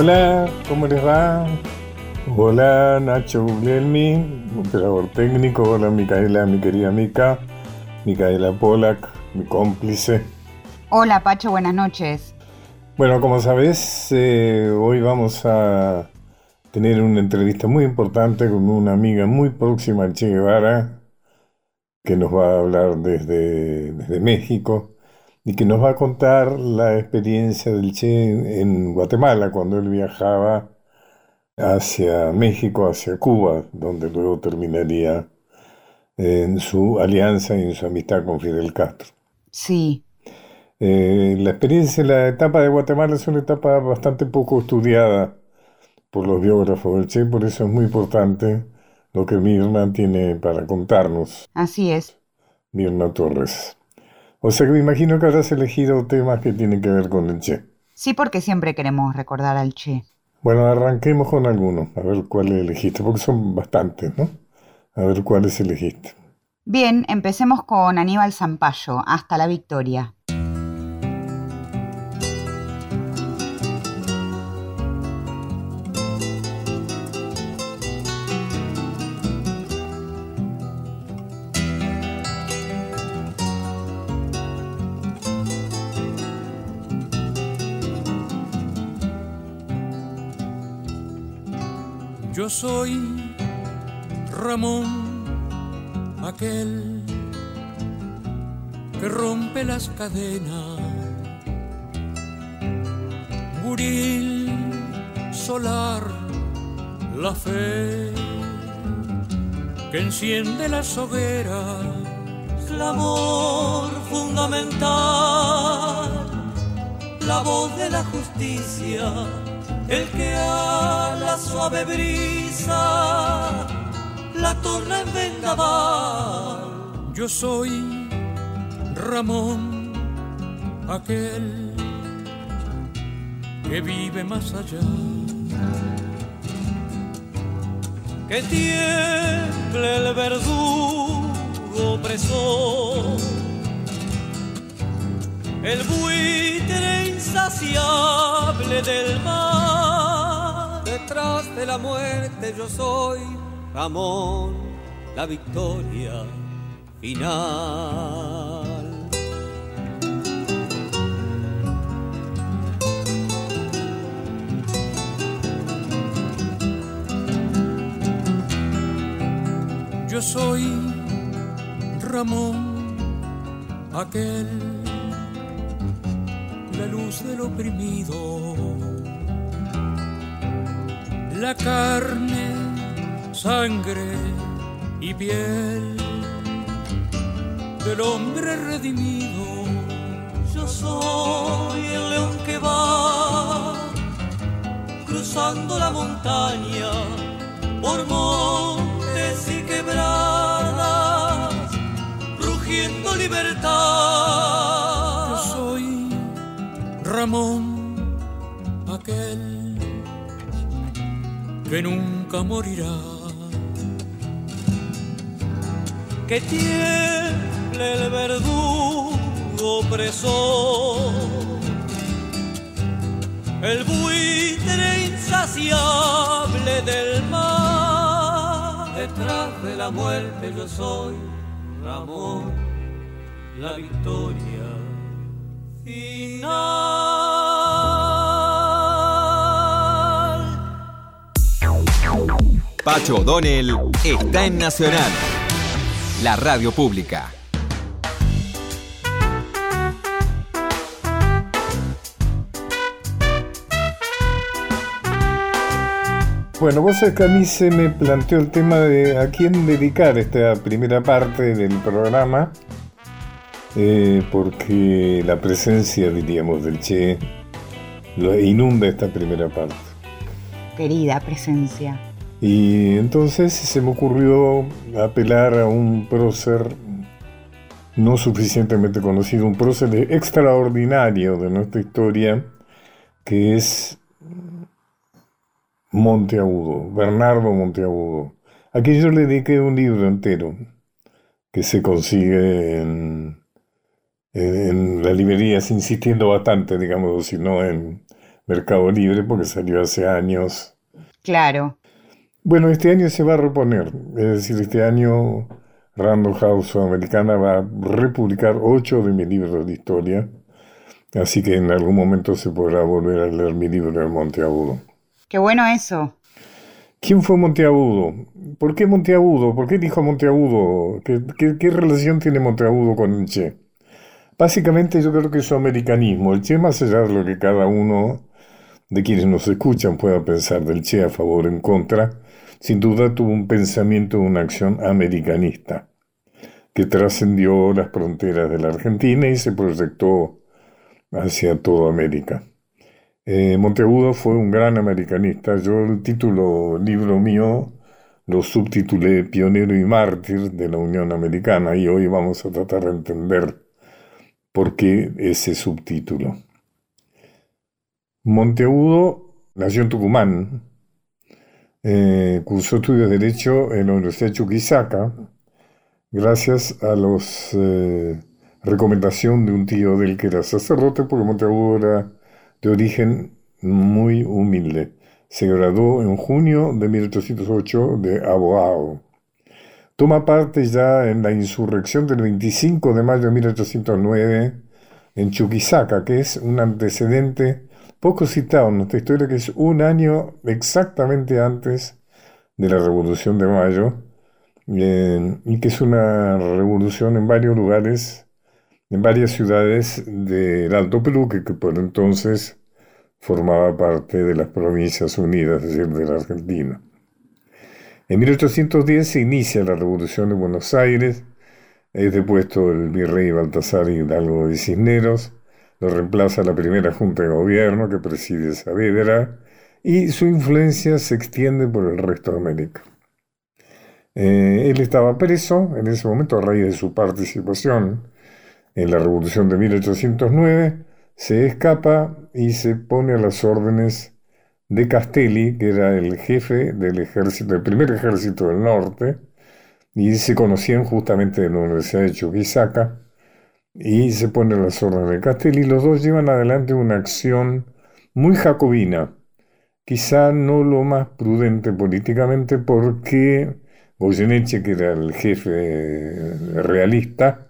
Hola, ¿cómo les va? Hola Nacho Guglielmi, operador técnico. Hola Micaela, mi querida Mica. Micaela Polak, mi cómplice. Hola Pacho, buenas noches. Bueno, como sabes, eh, hoy vamos a tener una entrevista muy importante con una amiga muy próxima al Che Guevara, que nos va a hablar desde, desde México y que nos va a contar la experiencia del Che en Guatemala cuando él viajaba hacia México, hacia Cuba, donde luego terminaría en su alianza y en su amistad con Fidel Castro. Sí. Eh, la experiencia, la etapa de Guatemala es una etapa bastante poco estudiada por los biógrafos del Che, por eso es muy importante lo que Mirna tiene para contarnos. Así es. Mirna Torres. O sea que me imagino que habrás elegido temas que tienen que ver con el Che. Sí, porque siempre queremos recordar al Che. Bueno, arranquemos con algunos, a ver cuáles elegiste, porque son bastantes, ¿no? A ver cuáles elegiste. Bien, empecemos con Aníbal Zampayo, Hasta la Victoria. Yo soy Ramón, aquel que rompe las cadenas. Buril, solar, la fe que enciende las hogueras. Clamor fundamental, la voz de la justicia el que a la suave brisa la torna en vendaval. Yo soy Ramón, aquel que vive más allá. Que tiemble el verdugo opresor, el buitre insaciable del mar detrás de la muerte yo soy Ramón, la victoria final. Yo soy Ramón, aquel, la luz del oprimido la carne, sangre y piel del hombre redimido. Yo soy el león que va cruzando la montaña por montes y quebradas, rugiendo libertad. Yo soy Ramón, que nunca morirá. Que tiemble el verdugo opresor, el buitre insaciable del mar. Detrás de la muerte yo soy Ramón, la victoria final. Pacho O'Donnell está en Nacional, la radio pública. Bueno, vos sabés que a mí se me planteó el tema de a quién dedicar esta primera parte del programa, eh, porque la presencia, diríamos, del Che lo inunda esta primera parte. Querida presencia. Y entonces se me ocurrió apelar a un prócer no suficientemente conocido, un prócer extraordinario de nuestra historia, que es Monteagudo, Bernardo Monteagudo. Aquí yo le dediqué un libro entero que se consigue en, en, las librerías, insistiendo bastante, digamos, si no en Mercado Libre porque salió hace años. Claro. Bueno, este año se va a reponer, es decir, este año Random House Americana va a republicar ocho de mis libros de historia, así que en algún momento se podrá volver a leer mi libro de Monteagudo. Qué bueno eso. ¿Quién fue Monteagudo? ¿Por qué Monteagudo? ¿Por qué dijo Monteagudo? ¿Qué, qué, relación tiene Monteagudo con el Che? Básicamente yo creo que es su americanismo. El Che, más allá de lo que cada uno de quienes nos escuchan pueda pensar del Che a favor o en contra, sin duda tuvo un pensamiento, una acción americanista, que trascendió las fronteras de la Argentina y se proyectó hacia toda América. Eh, Monteagudo fue un gran americanista. Yo el título, libro mío, lo subtitulé Pionero y Mártir de la Unión Americana y hoy vamos a tratar de entender por qué ese subtítulo. Monteagudo nació en Tucumán, eh, cursó estudios de Derecho en la Universidad de Chuquisaca, gracias a los eh, recomendación de un tío del que era sacerdote, porque Monteagudo era de origen muy humilde. Se graduó en junio de 1808 de abogado. Toma parte ya en la insurrección del 25 de mayo de 1809 en Chuquisaca, que es un antecedente poco citado en nuestra historia, que es un año exactamente antes de la Revolución de Mayo, y que es una revolución en varios lugares en varias ciudades del Alto Perú, que, por entonces formaba parte de las Provincias Unidas, es decir, de la Argentina. En 1810 se inicia la Revolución de Buenos Aires, es depuesto el virrey Baltasar Hidalgo de Cisneros, lo reemplaza la primera Junta de Gobierno que preside Saavedra y su influencia se extiende por el resto de América. Eh, él estaba preso en ese momento a raíz de su participación en la Revolución de 1809, se escapa y se pone a las órdenes de Castelli, que era el jefe del ejército, del primer ejército del norte, y se conocían justamente en la Universidad de Chuquisaca, y se pone a las de Castelli. Los dos llevan adelante una acción muy jacobina, quizá no lo más prudente políticamente, porque Goyeneche, que era el jefe realista,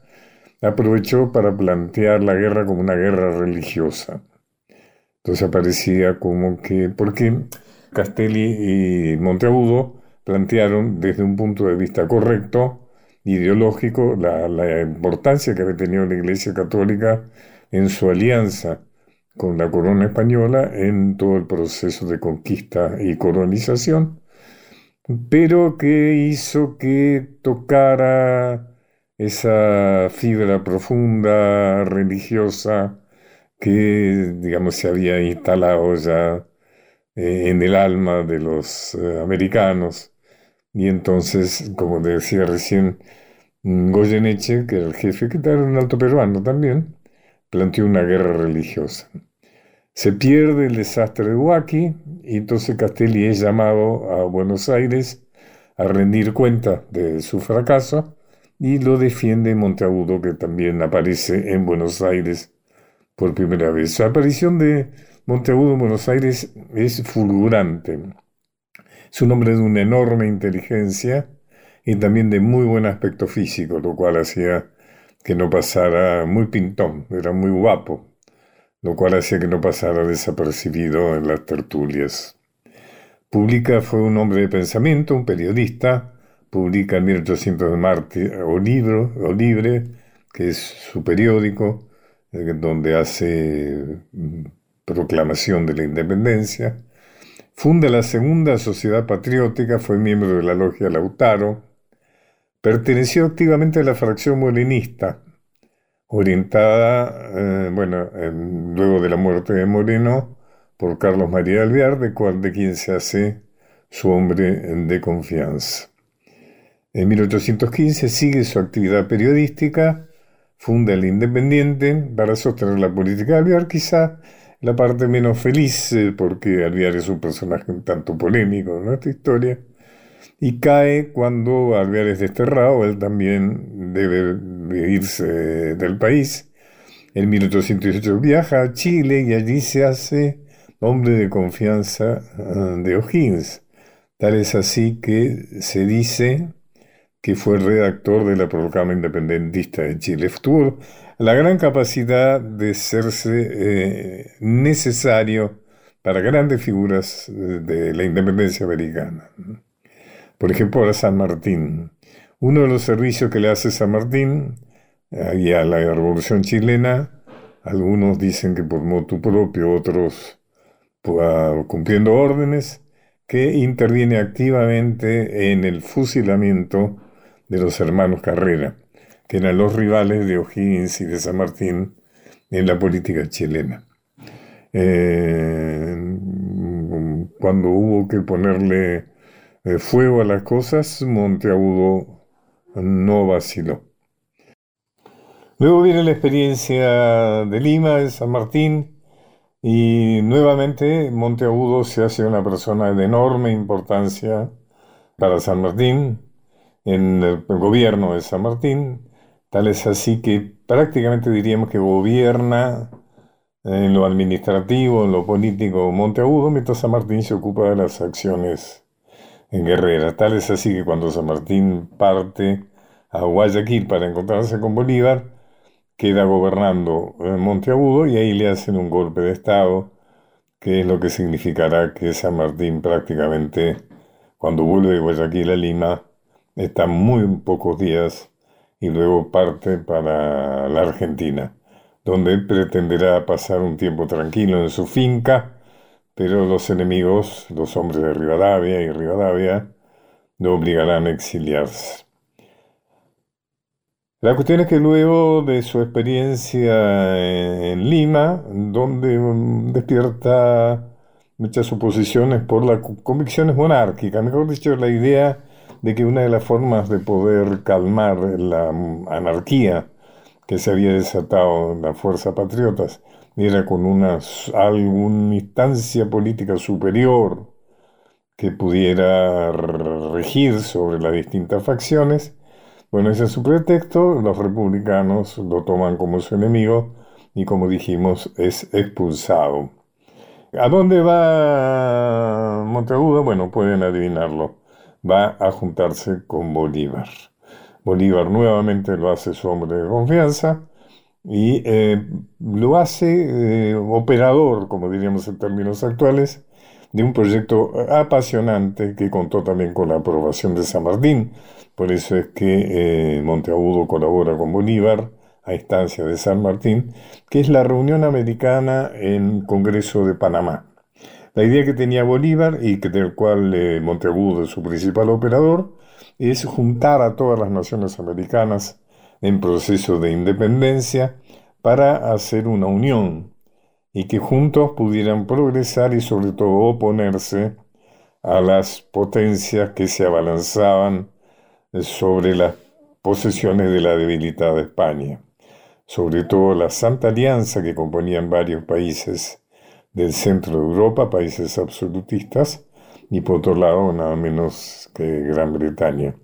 aprovechó para plantear la guerra como una guerra religiosa. Entonces aparecía como que, porque Castelli y Monteagudo plantearon desde un punto de vista correcto, ideológico, la, importancia que había tenido la Iglesia Católica en su alianza con la corona española en todo el proceso de conquista y colonización, pero que hizo que tocara esa fibra profunda religiosa que, digamos, se había instalado ya eh, en el alma de los eh, americanos. Y entonces, como decía recién mm, Goyeneche, que era el jefe, que era un alto peruano también, planteó una guerra religiosa. Se pierde el desastre de Huaki y entonces Castelli es llamado a Buenos Aires a rendir cuenta de su fracaso y lo defiende Monteagudo, que también aparece en Buenos Aires por primera vez. Su aparición de Monteagudo en Buenos Aires es fulgurante. Es un hombre de una enorme inteligencia y también de muy buen aspecto físico, lo cual hacía que no pasara muy pintón, era muy guapo, lo cual hacía que no pasara desapercibido en las tertulias. Publica fue un hombre de pensamiento, un periodista, publica en 1800 de Marte o Libro, o Libre, que es su periódico, eh, donde hace mm, proclamación de la independencia. Funda la Segunda Sociedad Patriótica, fue miembro de la Logia Lautaro. Perteneció activamente a la fracción morenista, orientada, eh, bueno, luego de la muerte de Moreno, por Carlos María Alvear, de, cual, de quien se hace su hombre de confianza. En 1815 sigue su actividad periodística, funda el Independiente para sostener la política de Alvear, quizá la parte menos feliz, eh, porque Alvear es un personaje un tanto polémico en nuestra historia, y cae cuando Alvear es desterrado, él también debe irse del país. En 1818 viaja a Chile y allí se hace hombre de confianza ah, de O'Higgins. Tal es así que se dice que fue redactor de la proclama independentista de Chile. Tuvo la gran capacidad de serse eh, necesario para grandes figuras de la independencia americana. Por ejemplo, a San Martín. Uno de los servicios que le hace San Martín y a la revolución chilena, algunos dicen que por motu propio, otros cumpliendo órdenes, que interviene activamente en el fusilamiento de los hermanos Carrera, que eran los rivales de O'Higgins y de San Martín en la política chilena. Eh, cuando hubo que ponerle eh, fuego a las cosas, Monteagudo no vaciló. Luego viene la experiencia de Lima, de San Martín, y nuevamente Monteagudo se hace una persona de enorme importancia para San Martín, en el gobierno de San Martín, tal es así que prácticamente diríamos que gobierna en lo administrativo, en lo político Monteagudo, mientras San Martín se ocupa de las acciones en Guerrera. Tal es así que cuando San Martín parte a Guayaquil para encontrarse con Bolívar, queda gobernando Monteagudo y ahí le hacen un golpe de Estado, que es lo que significará que San Martín prácticamente, cuando vuelve de Guayaquil a Lima, está muy pocos días y luego parte para la Argentina, donde pretenderá pasar un tiempo tranquilo en su finca, pero los enemigos, los hombres de Rivadavia y Rivadavia, lo obligarán a exiliarse. La cuestión es que luego de su experiencia en Lima, donde mm, despierta muchas oposiciones por las convicciones monárquicas, mejor dicho, la idea de que una de las formas de poder calmar la anarquía que se había desatado en las fuerzas patriotas era con una, instancia política superior que pudiera regir sobre las distintas facciones. Bueno, ese es su pretexto, los republicanos lo toman como su enemigo y como dijimos es expulsado. ¿A dónde va Monteagudo? Bueno, pueden adivinarlo va a juntarse con Bolívar. Bolívar nuevamente lo hace su hombre de confianza y eh, lo hace eh, operador, como diríamos en términos actuales, de un proyecto apasionante que contó también con la aprobación de San Martín. Por eso es que eh, Monteagudo colabora con Bolívar a instancia de San Martín, que es la reunión americana en Congreso de Panamá. La idea que tenía Bolívar y que del cual eh, Monteagudo es su principal operador es juntar a todas las naciones americanas en proceso de independencia para hacer una unión y que juntos pudieran progresar y sobre todo oponerse a las potencias que se abalanzaban sobre las posesiones de la debilitada España, sobre todo la Santa Alianza que componían varios países del centro de Europa, países absolutistas, y por otro lado nada menos que Gran Bretaña.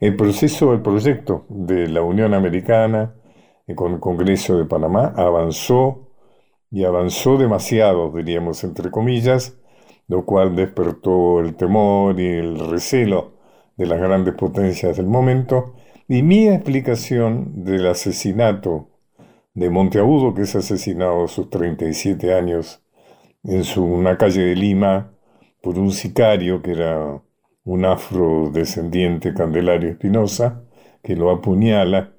El proceso, el proyecto de la Unión Americana eh, con el Congreso de Panamá avanzó y avanzó demasiado, diríamos entre comillas, lo cual despertó el temor y el recelo de las grandes potencias del momento, y mi explicación del asesinato de Monteagudo, que es asesinado a sus 37 años en su, una calle de Lima por un sicario que era un afrodescendiente Candelario Espinosa, que lo apuñala.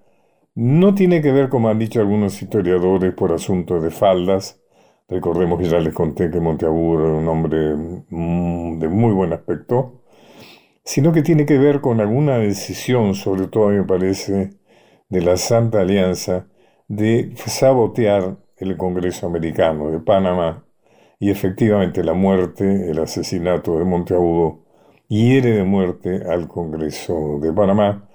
No tiene que ver, como han dicho algunos historiadores, por asuntos de faldas. Recordemos que ya les conté que Monteagudo era un hombre mm, de muy buen aspecto, sino que tiene que ver con alguna decisión, sobre todo me parece, de la Santa Alianza, de sabotear el Congreso americano de Panamá y efectivamente la muerte, el asesinato de Monteagudo, hiere de muerte al Congreso de Panamá,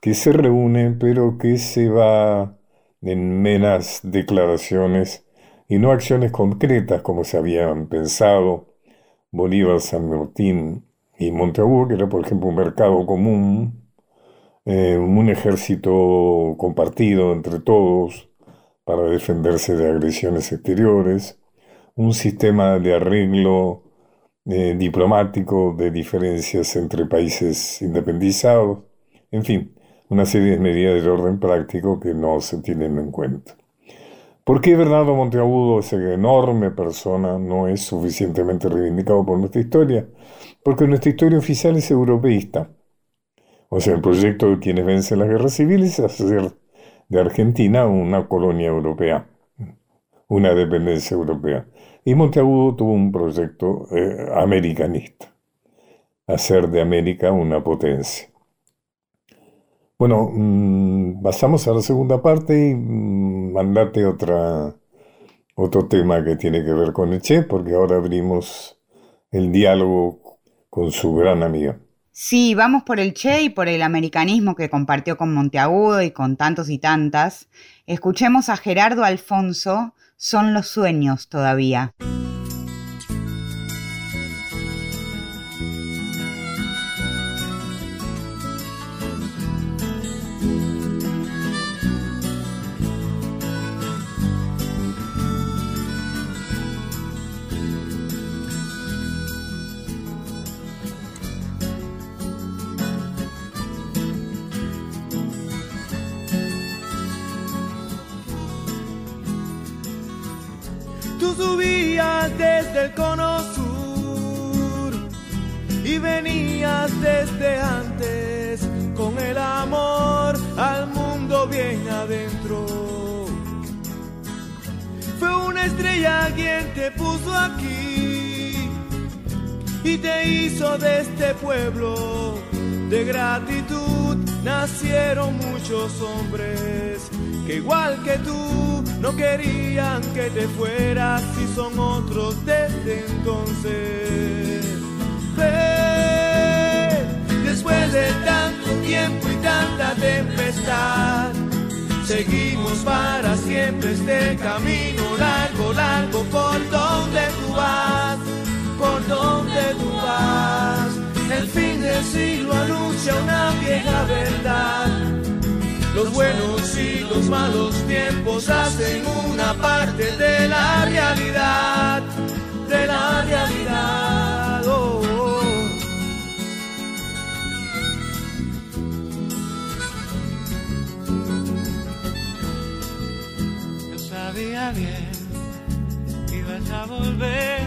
que se reúne pero que se va en meras declaraciones y no acciones concretas como se habían pensado. Bolívar, San Martín y Monteagudo, que era por ejemplo un mercado común, eh, un ejército compartido entre todos para defenderse de agresiones exteriores, un sistema de arreglo eh, diplomático de diferencias entre países independizados, en fin, una serie de medidas de orden práctico que no se tienen en cuenta. ¿Por qué Bernardo Monteagudo, esa enorme persona, no es suficientemente reivindicado por nuestra historia? Porque nuestra historia oficial es europeísta. O sea, el proyecto de quienes vencen las guerras civiles es hacer de Argentina una colonia europea, una dependencia europea. Y Monteagudo tuvo un proyecto eh, americanista, hacer de América una potencia. Bueno, mm, pasamos a la segunda parte y mm, mandate otra, otro tema que tiene que ver con el Che, porque ahora abrimos el diálogo con su gran amiga. Sí, vamos por el Che y por el americanismo que compartió con Monteagudo y con tantos y tantas. Escuchemos a Gerardo Alfonso, Son los sueños todavía. Bien adentro. Fue una estrella quien te puso aquí y te hizo de este pueblo de gratitud. Nacieron muchos hombres que igual que tú no querían que te fueras si son otros desde entonces. después de tanto tiempo y tanta tempestad, seguimos para siempre este camino largo, largo por donde tú vas, por donde tú vas. El fin del siglo anuncia una vieja verdad los buenos y los malos tiempos hacen una parte de la realidad, de la realidad. Bien que ibas a volver,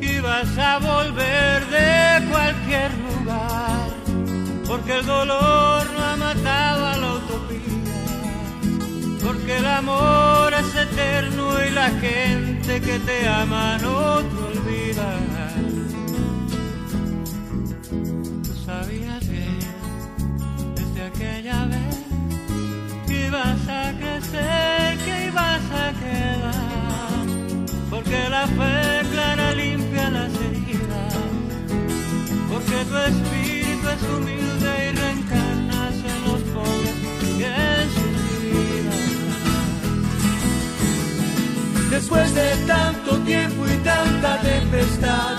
que ibas a volver de cualquier lugar, porque el dolor no ha matado a los porque el amor es eterno y la gente que te ama no te olvida. Tú sabías bien desde aquella vez que ibas a crecer, que ibas a quedar, porque la fe clara limpia las heridas, porque tu espíritu es humilde y reencarnas en los pobres y en Después de tanto tiempo y tanta tempestad,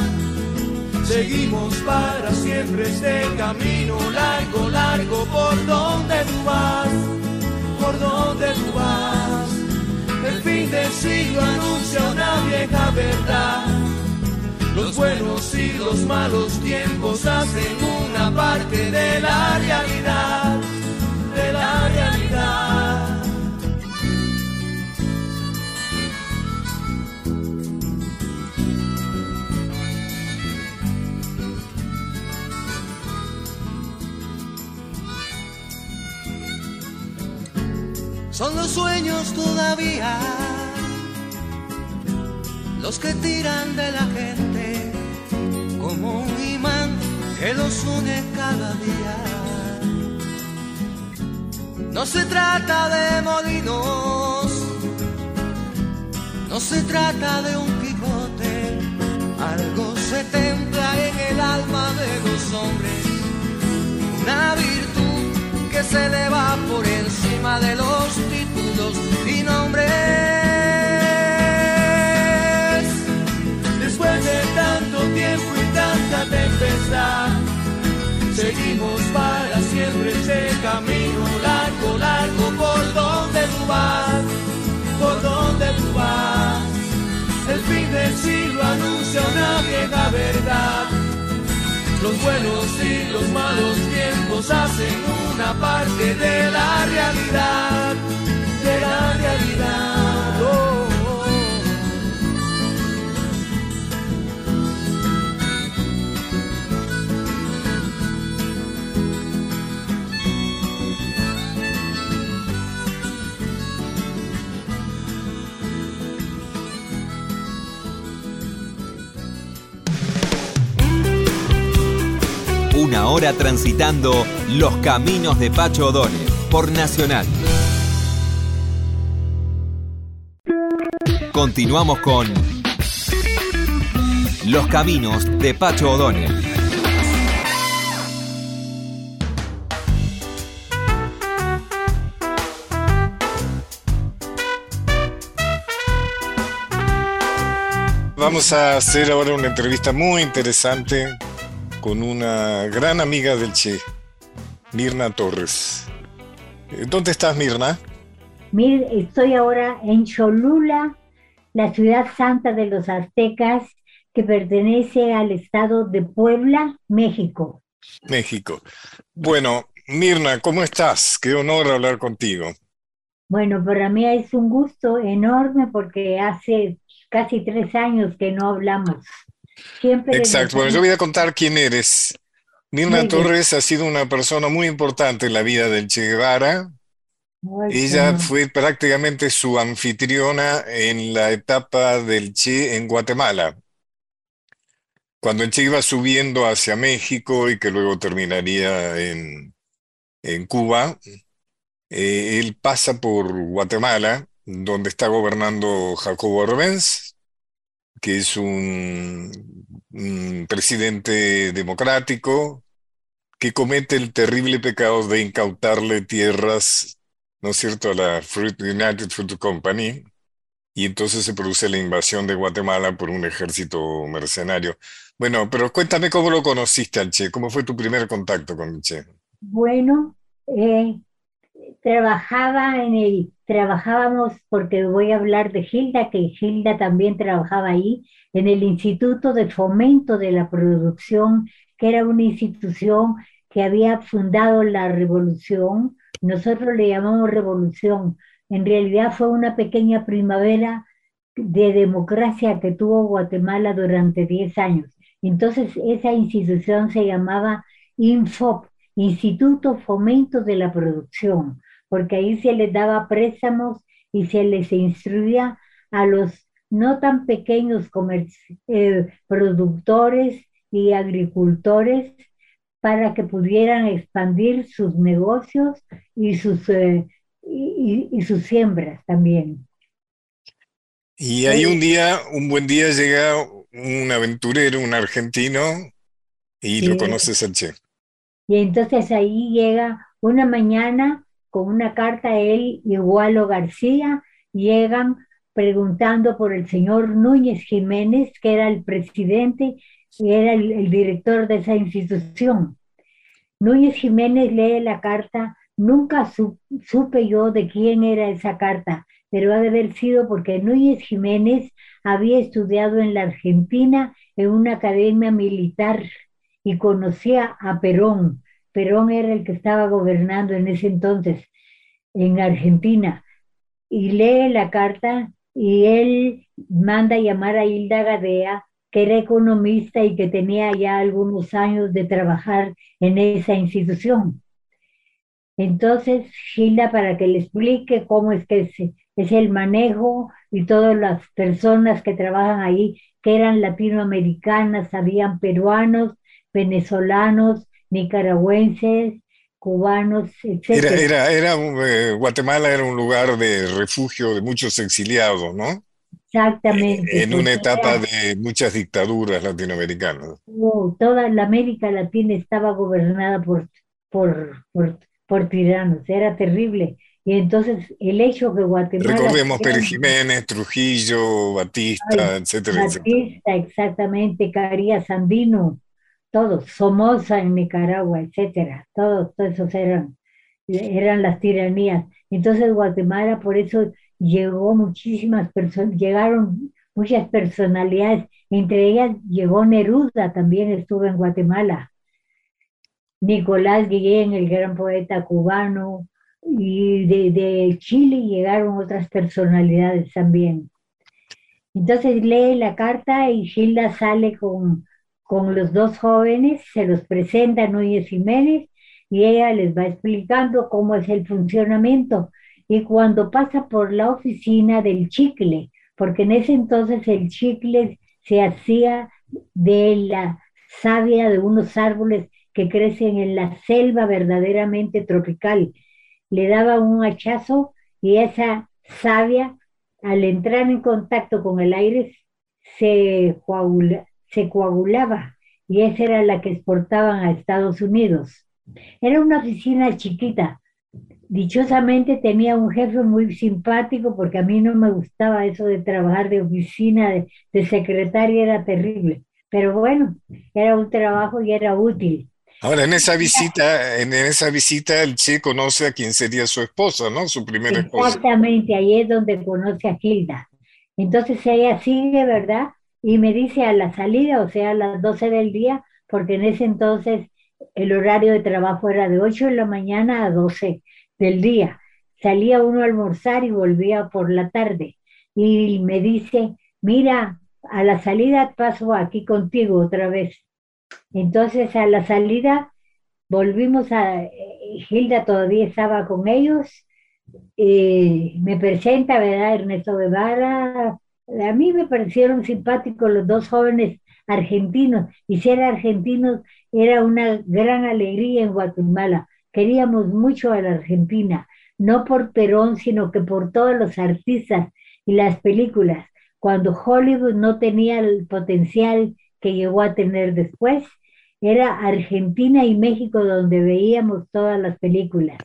seguimos para siempre este camino largo, largo por donde tú vas, por donde tú vas. El fin del siglo anuncia una vieja verdad. Los buenos y los malos tiempos hacen una parte de la realidad, de la realidad. Son los sueños todavía. Los que tiran de la gente como un imán que los une cada día. No se trata de molinos, no se trata de un Quijote, algo se templa en el alma de los hombres, una virtud que se eleva por encima de los títulos y nombres. Después de tanto tiempo y tanta tempestad, seguimos para siempre ese camino largo, largo, por donde tú vas, por donde tú vas. El fin del siglo anuncia una vieja verdad. Los buenos y los malos tiempos hacen una parte de la realidad, de la realidad. Oh. Una hora transitando los caminos de Pacho O'Donnell por Nacional. Continuamos con Los caminos de Pacho O'Donnell. Vamos a hacer ahora una entrevista muy interesante con una gran amiga del Che, Mirna Torres. ¿Dónde estás, Mirna? Mir, estoy ahora en Cholula, la ciudad santa de los aztecas, que pertenece al estado de Puebla, México. México. Bueno, Mirna, ¿cómo estás? Qué honor hablar contigo. Bueno, para mí es un gusto enorme porque hace casi tres años que no hablamos. Siempre Exacto. Bueno, yo voy a contar quién eres. Mirna Muy bien. Torres ha sido una persona muy importante en la vida del Che Guevara. Ay, Ella fue prácticamente su anfitriona en la etapa del Che en Guatemala. Cuando el Che iba subiendo hacia México y que luego terminaría en, en Cuba, eh, él pasa por Guatemala, donde está gobernando Jacobo Arbenz, que es un, presidente democrático que comete el terrible pecado de incautarle tierras, ¿no es cierto?, a la Fruit- United Fruit Company, y entonces se produce la invasión de Guatemala por un ejército mercenario. Bueno, pero cuéntame cómo lo conociste al Che, cómo fue tu primer contacto con el Che. Bueno, eh, trabajaba en el, trabajábamos, porque voy a hablar de Gilda, que Gilda también trabajaba ahí, en el Instituto de Fomento de la Producción, que era una institución que había fundado la revolución. Nosotros le llamamos revolución. En realidad fue una pequeña primavera de democracia que tuvo Guatemala durante 10 años. Entonces, esa institución se llamaba INFOP, Instituto Fomento de la Producción, porque ahí se les daba préstamos y se les instruía a los no tan pequeños eh, productores y agricultores para que pudieran expandir sus negocios y sus, eh, y, sus siembras también. Y ahí un día, un buen día llega un aventurero, un argentino, y lo conoces al Che. Y entonces ahí llega una mañana con una carta él y Gualo García, llegan preguntando por el señor Núñez Jiménez, que era el presidente y era el, director de esa institución. Núñez Jiménez lee la carta, nunca su- supe yo de quién era esa carta, pero ha de haber sido porque Núñez Jiménez había estudiado en la Argentina en una academia militar y conocía a Perón. Perón era el que estaba gobernando en ese entonces en Argentina. Y lee la carta y él manda llamar a Hilda Gadea, que era economista y que tenía ya algunos años de trabajar en esa institución. Entonces, Hilda, para que le explique cómo es que es, el manejo y todas las personas que trabajan ahí, que eran latinoamericanas, habían peruanos, venezolanos, nicaragüenses, cubanos, Era, etc. era, era, eh, Guatemala era un lugar de refugio de muchos exiliados, ¿no? Exactamente. En una etapa era- de muchas dictaduras latinoamericanas. Oh, toda la América Latina estaba gobernada por, por, por, por tiranos, era terrible. Y entonces el hecho que Guatemala... Recordemos Pérez Jiménez, Trujillo, Batista, Ay, etcétera, etcétera. Batista, exactamente, Carías Andino, todos, Somoza en Nicaragua, etcétera, todos, todos esos eran, eran las tiranías. Entonces Guatemala, por eso llegó muchísimas personas, llegaron muchas personalidades, entre ellas llegó Neruda, también estuvo en Guatemala. Nicolás Guillén, el gran poeta cubano, y de, de Chile llegaron otras personalidades también. Entonces lee la carta y Gilda sale con, con los dos jóvenes, se los presenta Núñez Jiménez y ella les va explicando cómo es el funcionamiento. Y cuando pasa por la oficina del chicle, porque en ese entonces el chicle se hacía de la savia de unos árboles que crecen en la selva verdaderamente tropical. Le daba un hachazo y esa savia, al entrar en contacto con el aire, se, se coagulaba y esa era la que exportaban a Estados Unidos. Era una oficina chiquita. Dichosamente tenía un jefe muy simpático porque a mí no me gustaba eso de trabajar de oficina, de, secretaria, era terrible. Pero bueno, era un trabajo y era útil. Ahora, en esa visita, en esa visita, el Che conoce a quien sería su esposa, ¿no? Su primera esposa. Exactamente, ahí es donde conoce a Gilda. Entonces ella sigue, ¿verdad? Y me dice a la salida, o sea, a las 12 del día, porque en ese entonces el horario de trabajo era de 8 de la mañana a 12 del día. Salía uno a almorzar y volvía por la tarde. Y me dice, mira, a la salida paso aquí contigo otra vez. Entonces a la salida volvimos a, eh, Hilda todavía estaba con ellos, y me presenta, ¿verdad? Ernesto Guevara. A mí me parecieron simpáticos los dos jóvenes argentinos, y ser argentinos era una gran alegría en Guatemala. Queríamos mucho a la Argentina, no por Perón, sino que por todos los artistas y las películas. Cuando Hollywood no tenía el potencial que llegó a tener después, era Argentina y México donde veíamos todas las películas.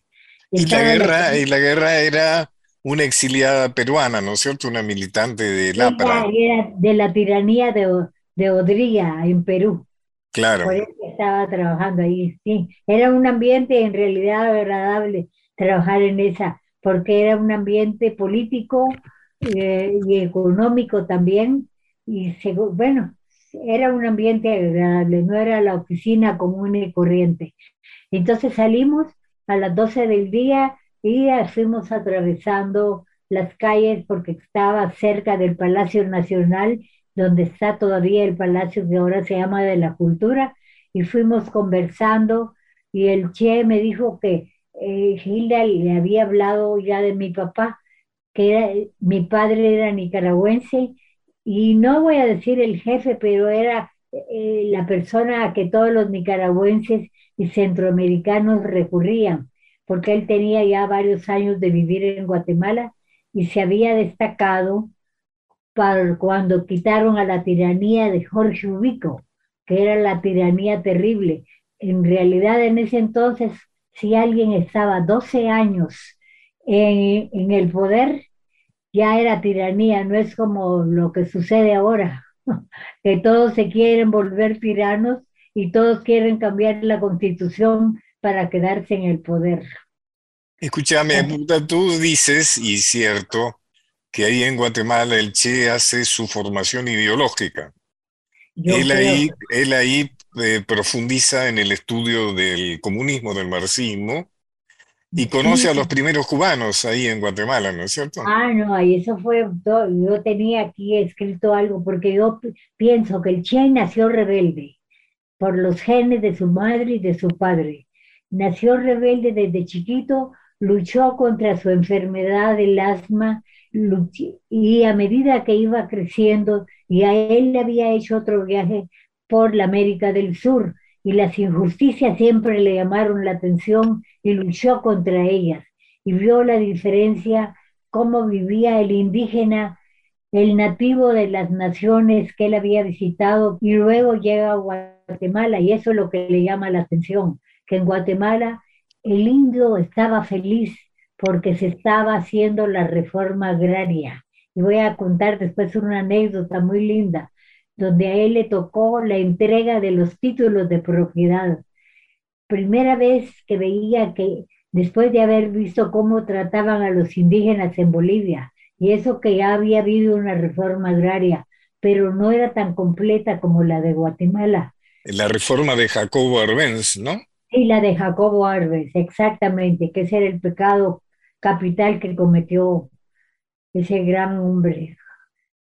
Y la guerra, y la guerra era una exiliada peruana, ¿no es cierto? Una militante de. Era de la tiranía de, de Odría en Perú. Claro. Por eso estaba trabajando ahí, sí. Era un ambiente en realidad agradable trabajar en esa, porque era un ambiente político eh, y económico también. Y bueno, era un ambiente agradable, no era la oficina común y corriente. Entonces salimos a las 12 del día y fuimos atravesando las calles porque estaba cerca del Palacio Nacional donde está todavía el palacio que ahora se llama de la cultura, y fuimos conversando y el Che me dijo que eh, Gilda le había hablado ya de mi papá, que era, mi padre era nicaragüense, y no voy a decir el jefe, pero era eh, la persona a que todos los nicaragüenses y centroamericanos recurrían, porque él tenía ya varios años de vivir en Guatemala y se había destacado para cuando quitaron a la tiranía de Jorge Ubico, que era la tiranía terrible. En realidad en ese entonces, si alguien estaba 12 años en, en el poder, ya era tiranía, no es como lo que sucede ahora, que todos se quieren volver tiranos y todos quieren cambiar la constitución para quedarse en el poder. Escúchame, tú dices, y cierto, que ahí en Guatemala el Che hace su formación ideológica. él ahí, él ahí eh, profundiza en el estudio del comunismo, del marxismo, y conoce a los primeros cubanos ahí en Guatemala, ¿no es cierto? Ah, no, y eso fue, yo tenía aquí escrito algo, porque yo pienso que el Che nació rebelde por los genes de su madre y de su padre. Nació rebelde desde chiquito, luchó contra su enfermedad del asma, y a medida que iba creciendo, y a él le había hecho otro viaje por la América del Sur, y las injusticias siempre le llamaron la atención y luchó contra ellas, y vio la diferencia, cómo vivía el indígena, el nativo de las naciones que él había visitado, y luego llega a Guatemala, y eso es lo que le llama la atención, que en Guatemala el indio estaba feliz porque se estaba haciendo la reforma agraria. Y voy a contar después una anécdota muy linda, donde a él le tocó la entrega de los títulos de propiedad. Primera vez que veía que, después de haber visto cómo trataban a los indígenas en Bolivia Y eso que ya había habido una reforma agraria, pero no era tan completa como la de Guatemala. La reforma de Jacobo Arbenz, ¿no? Sí, la de Jacobo Arbenz, exactamente, que ese era el pecado capital que cometió ese gran hombre,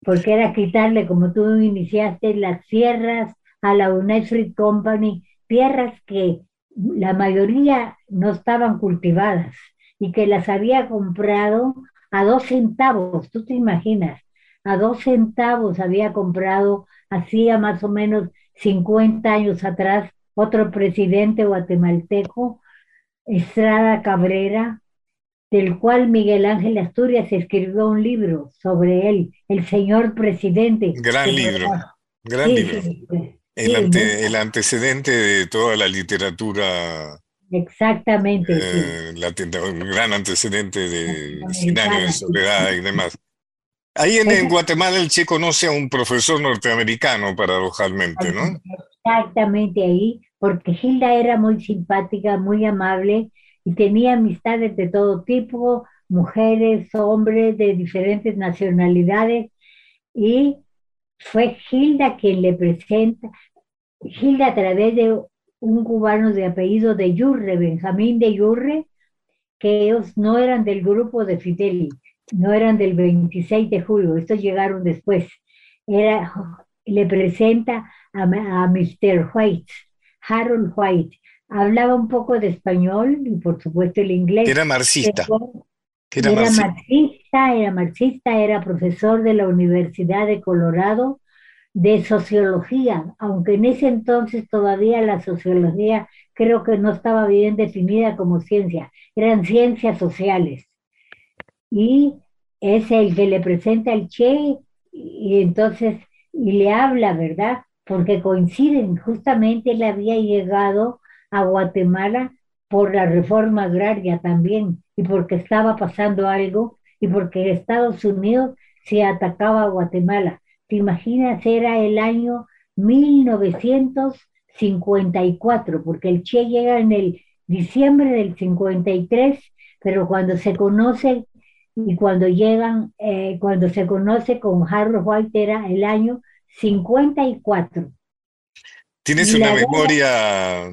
porque era quitarle, como tú iniciaste, las tierras a la United Company, tierras que la mayoría no estaban cultivadas y que las había comprado a dos centavos, tú te imaginas, a dos centavos había comprado hacía más o menos 50 años atrás otro presidente guatemalteco, Estrada Cabrera, del cual Miguel Ángel Asturias escribió un libro sobre él, El Señor Presidente. Gran libro, gran libro. el, antecedente de toda la literatura. Exactamente. Eh, gran antecedente de Cien años de soledad y demás. Ahí en, Guatemala el Che conoce a un profesor norteamericano, paradojalmente, ¿no? Exactamente ahí, porque Hilda era muy simpática, muy amable y tenía amistades de todo tipo, mujeres, hombres de diferentes nacionalidades. Y fue Hilda quien le presenta, Hilda a través de un cubano de apellido de Yurre, Benjamín de Yurre, que ellos no eran del grupo de Fideli, no eran del 26 de julio, estos llegaron después. Era, le presenta a, a Mr. White, Harold White, hablaba un poco de español y por supuesto el inglés. Era marxista. Era, marxista. era marxista, era profesor de la Universidad de Colorado de sociología, aunque en ese entonces todavía la sociología creo que no estaba bien definida como ciencia, eran ciencias sociales. Y es el que le presenta el Che y entonces, y le habla, ¿verdad? Porque coinciden, justamente él había llegado a Guatemala por la reforma agraria también y porque estaba pasando algo y porque Estados Unidos se atacaba a Guatemala. ¿Te imaginas? Era el año 1954, porque el Che llega en el diciembre del 53, pero cuando se conoce y cuando llegan, eh, cuando se conoce con Harold White era el año 54. Tienes una memoria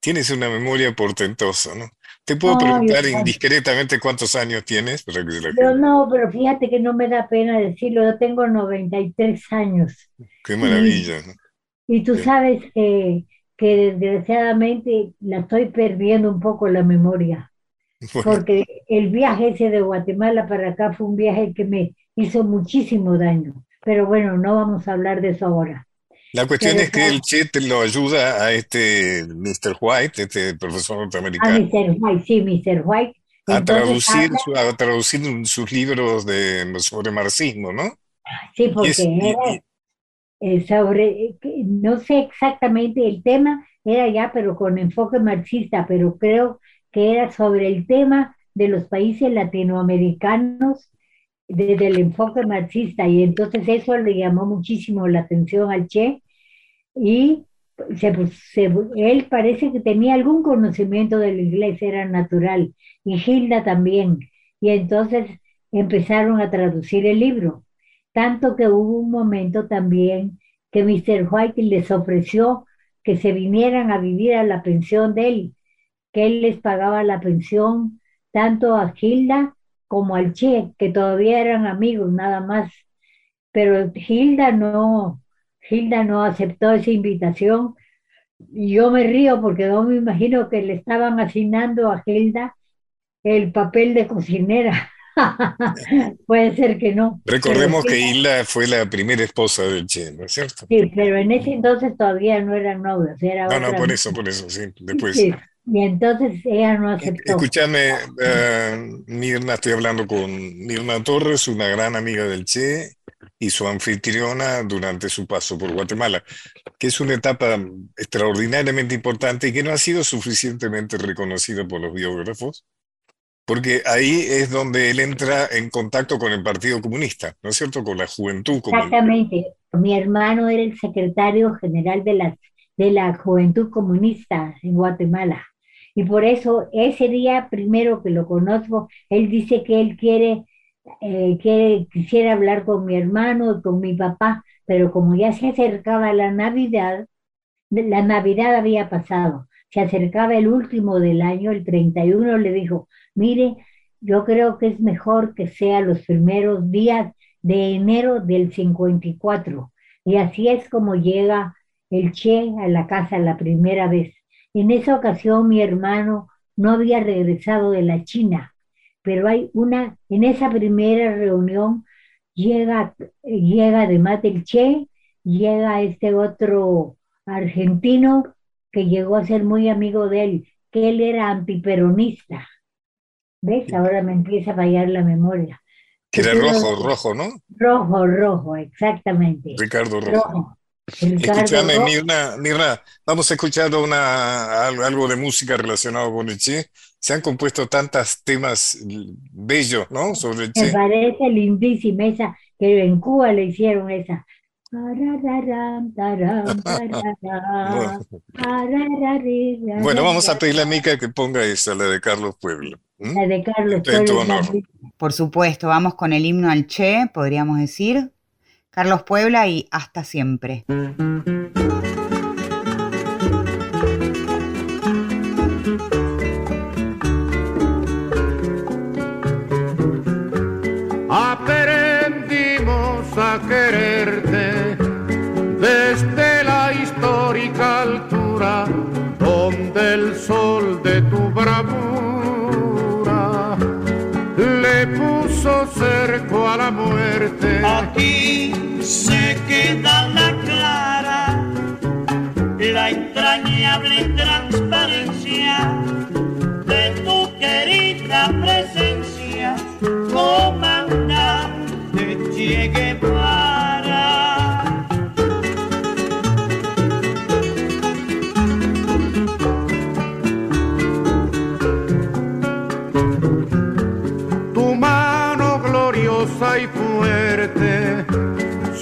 Tienes una memoria portentosa, ¿no? Te puedo preguntar indiscretamente cuántos años tienes para que no, pero fíjate que no me da pena decirlo, yo tengo 93 años. Qué maravilla. Y, tú sabes que, que desgraciadamente la estoy perdiendo un poco la memoria. Porque el viaje ese de Guatemala para acá fue un viaje que me hizo muchísimo daño. Pero bueno, no vamos a hablar de eso ahora. La cuestión es que el Chet lo ayuda a este Mr. White, este profesor norteamericano. A Mr. White, sí, Mr. White. A traducir, a traducir sus libros de, sobre marxismo, ¿no? Sí, porque era eh, sobre, no sé exactamente el tema, era ya, pero con enfoque marxista, pero creo que era sobre el tema de los países latinoamericanos desde el enfoque marxista y entonces eso le llamó muchísimo la atención al Che y él parece que tenía algún conocimiento del inglés, era natural, y Hilda también. Y entonces empezaron a traducir el libro, tanto que hubo un momento también que Mr. White les ofreció que se vinieran a vivir a la pensión de él, que él les pagaba la pensión tanto a Hilda como al Che, que todavía eran amigos nada más. Pero Hilda no, Hilda no aceptó esa invitación. Y yo me río porque no me imagino que le estaban asignando a Hilda el papel de cocinera. Puede ser que no. Recordemos que Hilda fue la primera esposa del Che, ¿no es cierto? Sí, pero en ese entonces todavía no eran novios. Era no, no, por eso, por eso, sí, después. Y entonces ella no aceptó. Escúchame, eh, Mirna, estoy hablando con Mirna Torres, una gran amiga del Che y su anfitriona durante su paso por Guatemala, que es una etapa extraordinariamente importante y que no ha sido suficientemente reconocida por los biógrafos, porque ahí es donde él entra en contacto con el Partido Comunista, ¿no es cierto? Con la juventud comunista. Exactamente. Mi hermano era el secretario general de la, de la Juventud Comunista en Guatemala. Y por eso ese día primero que lo conozco, él dice que él quiere eh, quisiera hablar con mi hermano con mi papá, pero como ya se acercaba la Navidad, la Navidad había pasado, se acercaba el último del año, el 31, le dijo, mire, yo creo que es mejor que sea los primeros días de enero del 54. Y así es como llega el Che a la casa la primera vez. En esa ocasión mi hermano no había regresado de la China, pero hay una, en esa primera reunión llega, llega además del Che, llega este otro argentino que llegó a ser muy amigo de él, que él era antiperonista. ¿Ves? Ahora me empieza a fallar la memoria. Que era rojo, rojo, ¿no? Rojo, rojo, exactamente. Ricardo Rojo. Escúchame, Mirna, Mirna, vamos a escuchar una, algo de música relacionado con el Che. Se han compuesto tantos temas bellos, ¿no? Sobre el Che. Me parece lindísima esa, que en Cuba le hicieron esa. Bueno, vamos a pedirle a Mica que ponga esa, la de Carlos Pueblo. La de Carlos Pueblo. Por supuesto, vamos con el himno al Che, podríamos decir. Carlos Puebla y Hasta siempre. Aquí se queda la clara, la entrañable transparencia de tu querida presencia, comandante Che Guevara.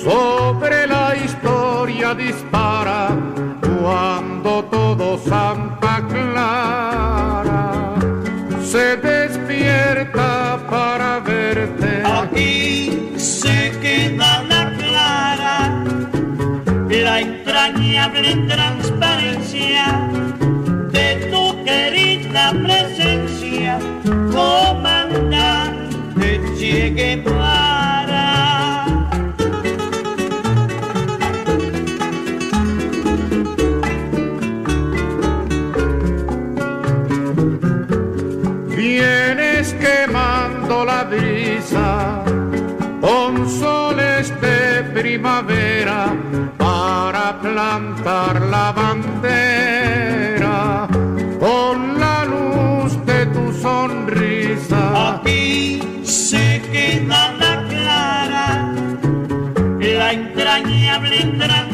Sobre la historia dispara cuando todo Santa Clara se despierta para verte. Aquí se queda la clara, la entrañable transparencia primavera para plantar la bandera con la luz de tu sonrisa. Aquí se queda la clara, la entrañable transparencia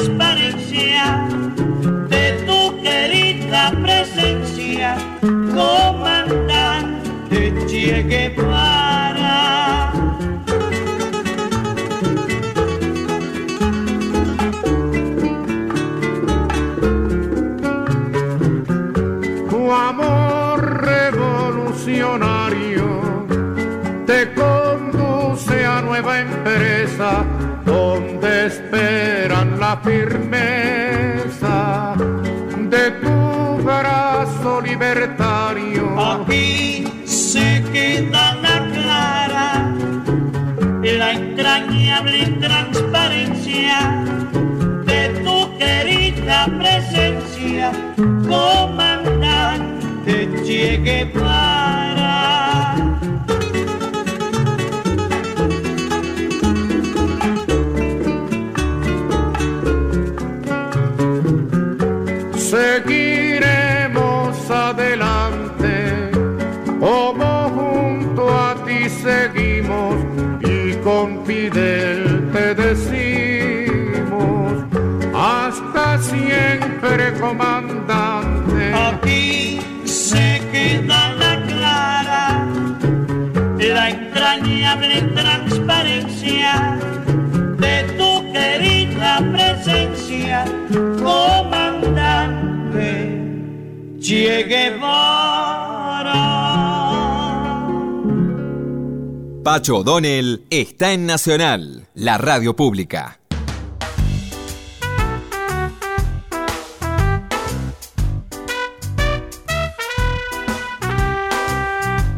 firmeza de tu brazo libertario. Aquí se queda la clara, la entrañable transparencia de tu querida presencia, comandante Che Guevara. Entrañable transparencia de tu querida presencia, comandante Che Guevara. Pacho O'Donnell está en Nacional, la radio pública.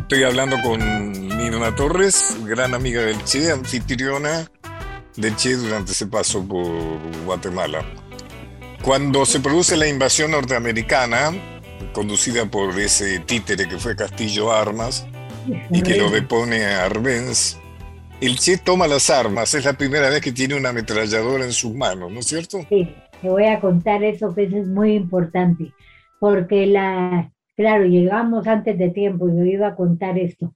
Estoy hablando con Mirna Torres, gran amiga del Che, anfitriona del Che durante ese paso por Guatemala. Cuando se produce la invasión norteamericana, conducida por ese títere que fue Castillo Armas y que lo depone a Arbenz, el Che toma las armas, es la primera vez que tiene una ametralladora en sus manos, ¿no es cierto? Sí, te voy a contar eso que eso es muy importante, porque la, Claro, llegamos antes de tiempo, yo iba a contar esto,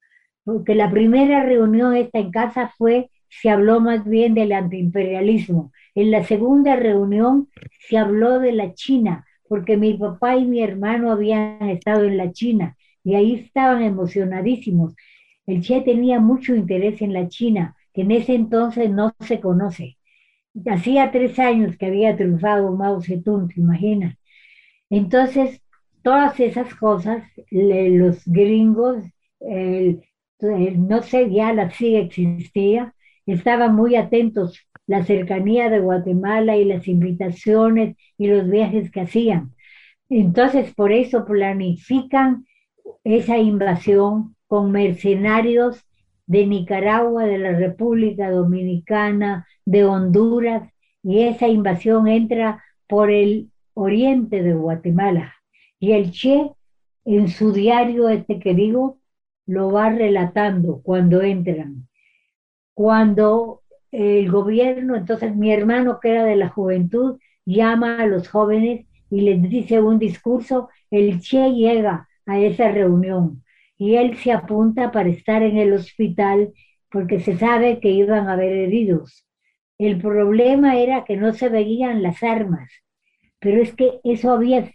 porque la primera reunión esta en casa fue, se habló más bien del antiimperialismo. En la segunda reunión se habló de la China, porque mi papá y mi hermano habían estado en la China y ahí estaban emocionadísimos. El Che tenía mucho interés en la China, que en ese entonces no se conoce. Hacía tres años que había triunfado Mao Zedong, ¿te imaginas? Entonces, todas esas cosas, los gringos, no sé, ya la sí existía, estaban muy atentos la cercanía de Guatemala y las invitaciones y los viajes que hacían. Entonces, por eso planifican esa invasión con mercenarios de Nicaragua, de la República Dominicana, de Honduras, y esa invasión entra por el oriente de Guatemala. Y el Che, en su diario este que digo, lo va relatando cuando entran. Cuando el gobierno, entonces mi hermano que era de la juventud, llama a los jóvenes y les dice un discurso, el Che llega a esa reunión y él se apunta para estar en el hospital porque se sabe que iban a haber heridos. El problema era que no se veían las armas, pero es que eso había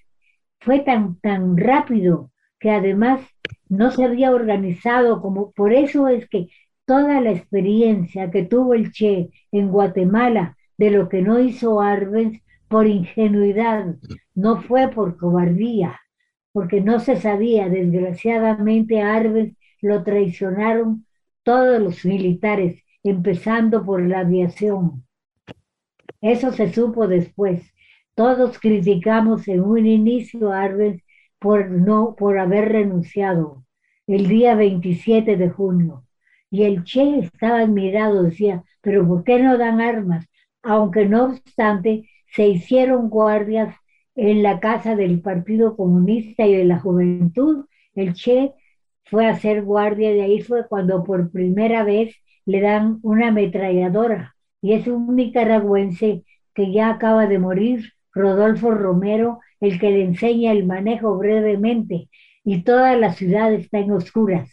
fue tan, tan rápido que además no se había organizado como, por eso es que toda la experiencia que tuvo el Che en Guatemala de lo que no hizo Arbenz por ingenuidad, no fue por cobardía, porque no se sabía, desgraciadamente Arbenz lo traicionaron todos los militares, empezando por la aviación. Eso se supo después. Todos criticamos en un inicio Arbenz por, no, por haber renunciado el día 27 de junio. Y el Che estaba admirado, decía, pero ¿por qué no dan armas? Aunque no obstante, se hicieron guardias en la casa del Partido Comunista y de la Juventud. El Che fue a hacer guardia y ahí fue cuando por primera vez le dan una ametralladora. Y es un nicaragüense que ya acaba de morir, Rodolfo Romero, el que le enseña el manejo brevemente, y toda la ciudad está en oscuras.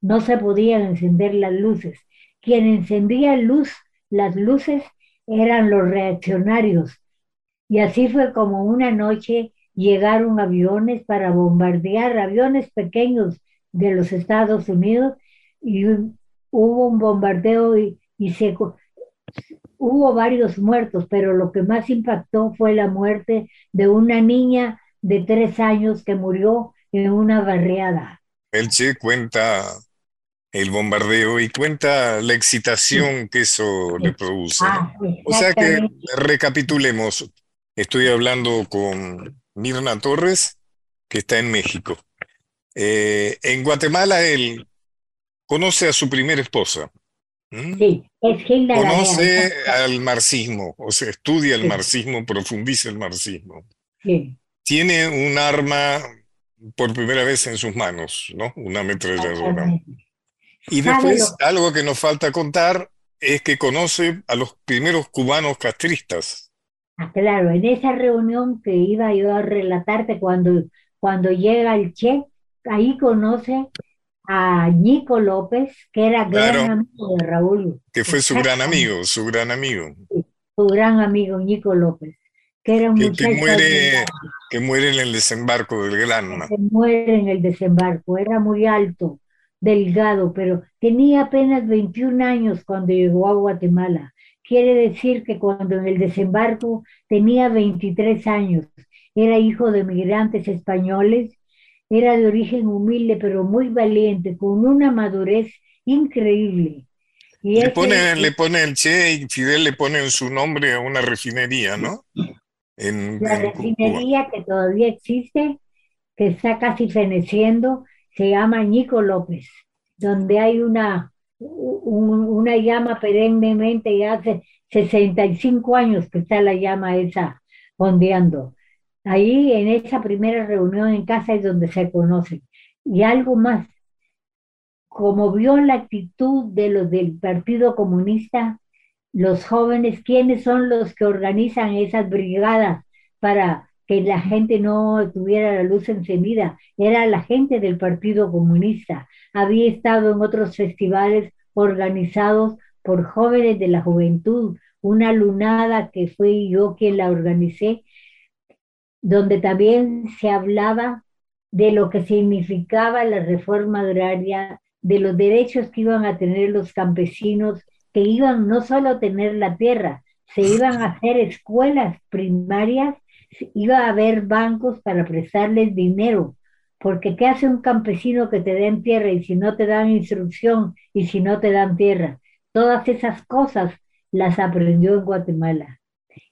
No se podían encender las luces. Quien encendía luz, las luces eran los reaccionarios. Y así fue como una noche llegaron aviones para bombardear, aviones pequeños de los Estados Unidos, y hubo un bombardeo y, y se, hubo varios muertos, pero lo que más impactó fue la muerte de una niña de tres años que murió en una barriada. El Che cuenta el bombardeo y cuenta la excitación que eso le produce. Ah, o sea que recapitulemos. Estoy hablando con Mirna Torres, que está en México. Eh, en Guatemala él conoce a su primera esposa. ¿M? Sí, es Gilda. Conoce al marxismo, o sea, estudia el Sí. marxismo, profundiza el marxismo. Sí, Tiene un arma por primera vez en sus manos, ¿no? Una ametralladora. Y ¿Sabe después, lo- algo que nos falta contar es que conoce a los primeros cubanos castristas. Ah, claro, en esa reunión que iba yo a relatarte cuando, cuando llega el Che, ahí conoce a Nico López, que era gran Claro. amigo de Raúl, que fue su gran amigo, su gran amigo, su gran amigo Nico López, que era un que, que muchacho muere, admirable, que muere en el desembarco del Granma. que muere en el desembarco, era muy alto, delgado, pero tenía apenas 21 años cuando llegó a Guatemala. Quiere decir que cuando en el desembarco tenía 23 años, era hijo de migrantes españoles, era de origen humilde, pero muy valiente, con una madurez increíble. Y Le ese- pone, le pone el Che y Fidel le pone su nombre a una refinería, ¿no? En, La en Cuba. refinería que todavía existe, que está casi feneciendo, se llama Ñico López, donde hay una, un- una llama perennemente, ya hace 65 años que está la llama esa ondeando. Ahí en esa primera reunión en casa es donde se conocen. Y algo más, como vio la actitud de los del Partido Comunista, los jóvenes, ¿quiénes son los que organizan esas brigadas para que la gente no tuviera la luz encendida? Era la gente del Partido Comunista. Había estado en otros festivales organizados por jóvenes de la juventud, una lunada que fui yo quien la organicé, donde también se hablaba de lo que significaba la reforma agraria, de los derechos que iban a tener los campesinos, que iban no solo a tener la tierra, se iban a hacer escuelas primarias, iba a haber bancos para prestarles dinero, porque ¿qué hace un campesino que te den tierra y si no te dan instrucción y si no te dan tierra? Todas esas cosas las aprendió en Guatemala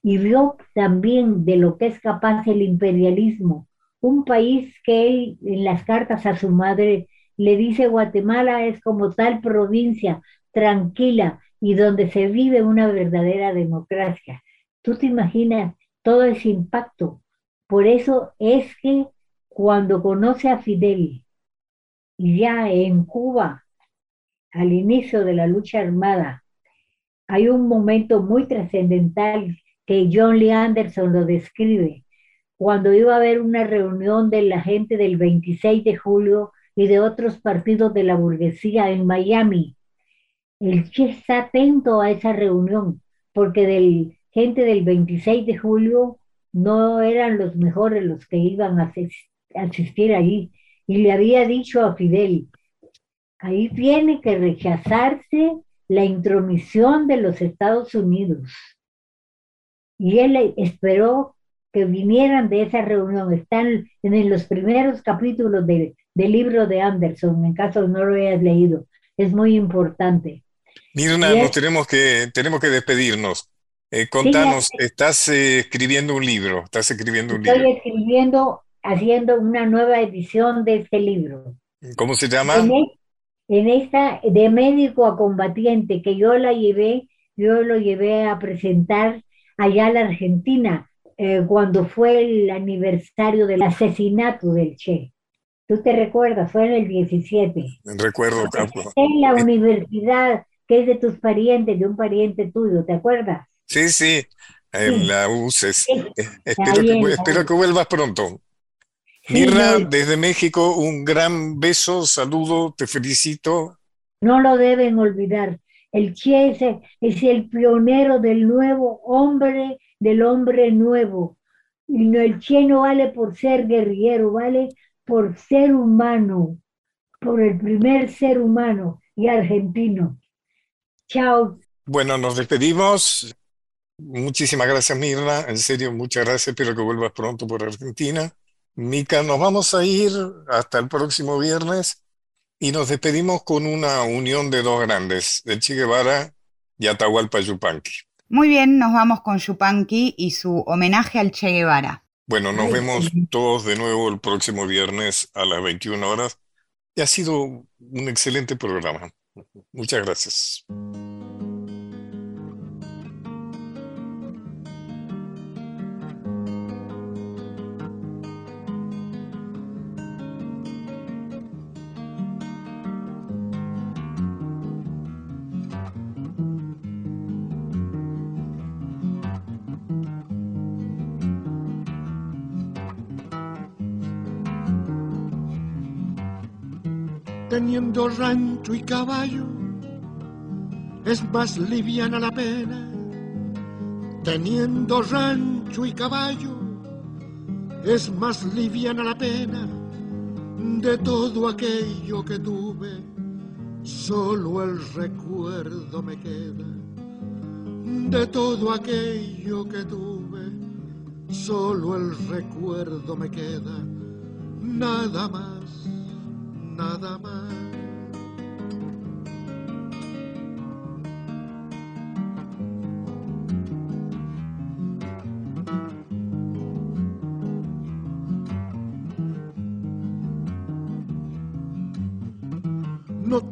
y vio también de lo que es capaz el imperialismo, un país que él en las cartas a su madre le dice Guatemala es como tal provincia tranquila y donde se vive una verdadera democracia. Tú te imaginas todo ese impacto. Por eso es que cuando conoce a Fidel, ya en Cuba, al inicio de la lucha armada, hay un momento muy trascendental que John Lee Anderson lo describe, cuando iba a haber una reunión de la gente del 26 de julio y de otros partidos de la burguesía en Miami. El Che está atento a esa reunión, porque del gente del 26 de julio no eran los mejores los que iban a asis- asistir allí. Y le había dicho a Fidel, ahí tiene que rechazarse la intromisión de los Estados Unidos. Y él esperó que vinieran de esa reunión. Están en los primeros capítulos de- del libro de Anderson, en caso no lo hayas leído. Es muy importante. Mirna, Bien. nos tenemos que, tenemos que despedirnos. Eh, contanos, estás eh, escribiendo un libro, estás escribiendo un libro. Estoy escribiendo, haciendo una nueva edición de este libro. ¿Cómo se llama? En, e- en esta de médico a combatiente que yo la llevé, yo lo llevé a presentar allá a la Argentina eh, cuando fue el aniversario del asesinato del Che. ¿Tú te recuerdas? Fue en el 17. Recuerdo, Capo. En la universidad, que es de tus parientes, de un pariente tuyo, ¿te acuerdas? Sí, sí, en la UCES. Espero que, espero que vuelvas pronto. Sí, no, desde México, un gran beso, saludo, te felicito. no lo deben olvidar. El Che es, el pionero del nuevo hombre, del hombre nuevo. Y el Che no vale por ser guerrillero, vale por ser humano, por el primer ser humano y argentino. Chao. Bueno, nos despedimos. Muchísimas gracias, Mirna. En serio, muchas gracias. Espero que vuelvas pronto por Argentina. Mica, nos vamos a ir hasta el próximo viernes y nos despedimos con una unión de dos grandes, de Che Guevara y Atahualpa Yupanqui. Muy bien, nos vamos con Yupanqui y su homenaje al Che Guevara. Bueno, nos vemos todos de nuevo el próximo viernes a las 21 horas. Y ha sido un excelente programa. Muchas gracias. Rancho y caballo, es más liviana la pena. Teniendo rancho y caballo, es más liviana la pena. De todo aquello que tuve, solo el recuerdo me queda. De todo aquello que tuve, solo el recuerdo me queda. Nada más, nada más.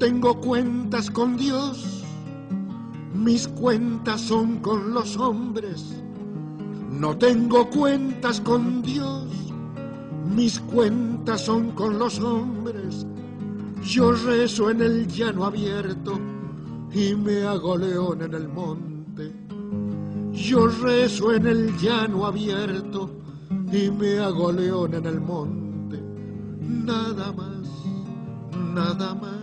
Tengo cuentas con Dios, mis cuentas son con los hombres. No tengo cuentas con Dios, mis cuentas son con los hombres. Yo rezo en el llano abierto y me hago león en el monte. Yo rezo en el llano abierto y me hago león en el monte. Nada más, nada más.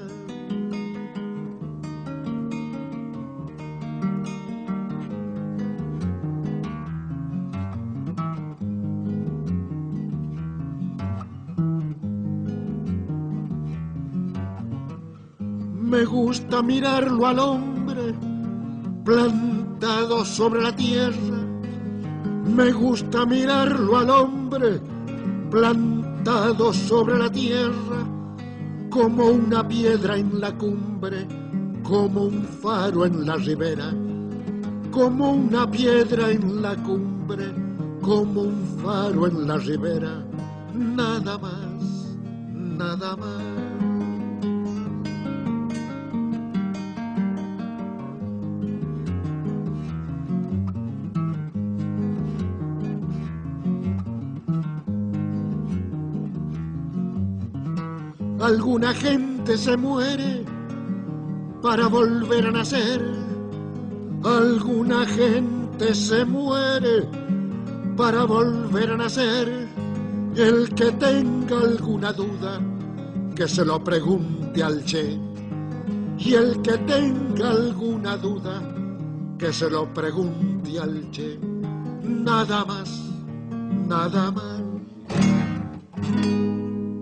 Gusta mirarlo al hombre plantado sobre la tierra. Me gusta mirarlo al hombre plantado sobre la tierra como una piedra en la cumbre, como un faro en la ribera, como una piedra en la cumbre, como un faro en la ribera. Nada más, nada más. Alguna gente se muere para volver a nacer. Alguna gente se muere para volver a nacer. El que tenga alguna duda, que se lo pregunte al Che. Y el que tenga alguna duda, que se lo pregunte al Che. Nada más, nada más.